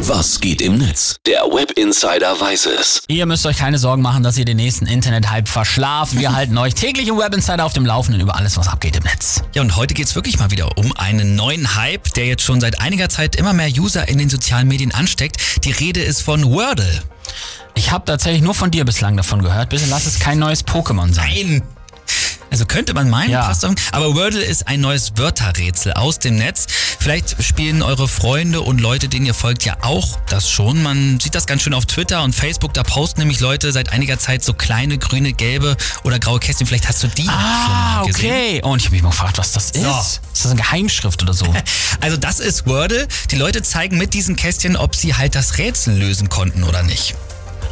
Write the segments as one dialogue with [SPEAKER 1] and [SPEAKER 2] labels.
[SPEAKER 1] Was geht im Netz? Der Web Insider weiß es.
[SPEAKER 2] Ihr müsst euch keine Sorgen machen, dass ihr den nächsten Internet-Hype verschlaft. Wir halten euch täglich im Web Insider auf dem Laufenden über alles, was abgeht im Netz.
[SPEAKER 3] Ja, und heute geht's wirklich mal wieder um einen neuen Hype, der jetzt schon seit einiger Zeit immer mehr User in den sozialen Medien ansteckt. Die Rede ist von Wordle.
[SPEAKER 2] Ich habe tatsächlich nur von dir bislang davon gehört. Bitte lass es kein neues Pokémon sein.
[SPEAKER 3] Nein! Also könnte man meinen,
[SPEAKER 2] Ja.
[SPEAKER 3] passt auf. aber Wordle ist ein neues Wörterrätsel aus dem Netz. Vielleicht spielen eure Freunde und Leute, denen ihr folgt, ja auch das schon. Man sieht das ganz schön auf Twitter und Facebook. Da posten nämlich Leute seit einiger Zeit so kleine grüne, gelbe oder graue Kästchen. Vielleicht hast du die
[SPEAKER 2] Ah,
[SPEAKER 3] schon mal gesehen.
[SPEAKER 2] okay. Und ich habe mich mal gefragt, was das ist. Ist das eine Geheimschrift oder so?
[SPEAKER 3] Also das ist Wordle. Die Leute zeigen mit diesen Kästchen, ob sie halt das Rätsel lösen konnten oder nicht.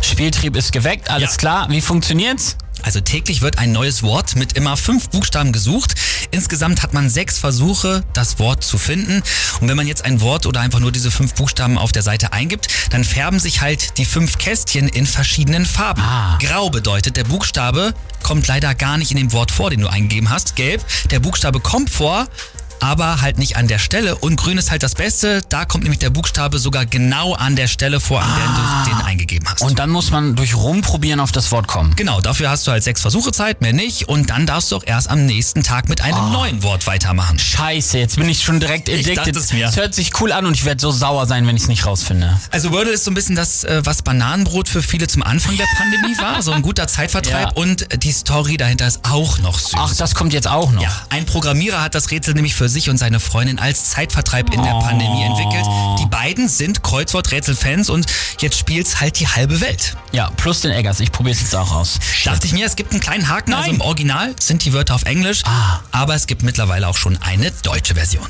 [SPEAKER 2] Spieltrieb ist geweckt, alles
[SPEAKER 3] Ja.
[SPEAKER 2] klar. Wie funktioniert's?
[SPEAKER 3] Also täglich wird ein neues Wort mit immer fünf Buchstaben gesucht. Insgesamt hat man sechs Versuche, das Wort zu finden. Und wenn man jetzt ein Wort oder einfach nur diese fünf Buchstaben auf der Seite eingibt, dann färben sich halt die fünf Kästchen in verschiedenen Farben.
[SPEAKER 2] Ah.
[SPEAKER 3] Grau bedeutet, der Buchstabe kommt leider gar nicht in dem Wort vor, den du eingegeben hast. Gelb, der Buchstabe kommt vor, aber halt nicht an der Stelle. Und grün ist halt das Beste. Da kommt nämlich der Buchstabe sogar genau an der Stelle vor, an der du den eingegeben hast.
[SPEAKER 2] Und dann muss man durch Rumprobieren auf das Wort kommen.
[SPEAKER 3] Genau, dafür hast du halt sechs Versuche Zeit, mehr nicht. Und dann darfst du auch erst am nächsten Tag mit einem neuen Wort weitermachen.
[SPEAKER 2] Scheiße, jetzt bin ich schon direkt
[SPEAKER 3] Ich
[SPEAKER 2] addicted.
[SPEAKER 3] dachte es mir.
[SPEAKER 2] hört sich cool an und ich werde so sauer sein, wenn ich es nicht rausfinde.
[SPEAKER 3] Also Wordle ist so ein bisschen das, äh, was Bananenbrot für viele zum Anfang der Pandemie war. So ein guter Zeitvertreib.
[SPEAKER 2] Ja.
[SPEAKER 3] Und die Story dahinter ist auch noch süß.
[SPEAKER 2] Ach, das kommt jetzt auch noch.
[SPEAKER 3] ja, ein Programmierer hat das Rätsel nämlich für sich und seine Freundin als Zeitvertreib in der Pandemie entwickelt. Die beiden sind Kreuzworträtsel-Fans und jetzt spielt's halt die halbe Welt.
[SPEAKER 2] Ja, plus den Eggers. Ich probiere es jetzt auch aus.
[SPEAKER 3] Dachte ich mir, es gibt einen kleinen Haken. Also
[SPEAKER 2] Nein.
[SPEAKER 3] im Original sind die Wörter auf Englisch,
[SPEAKER 2] Ah.
[SPEAKER 3] aber es gibt mittlerweile auch schon eine deutsche Version.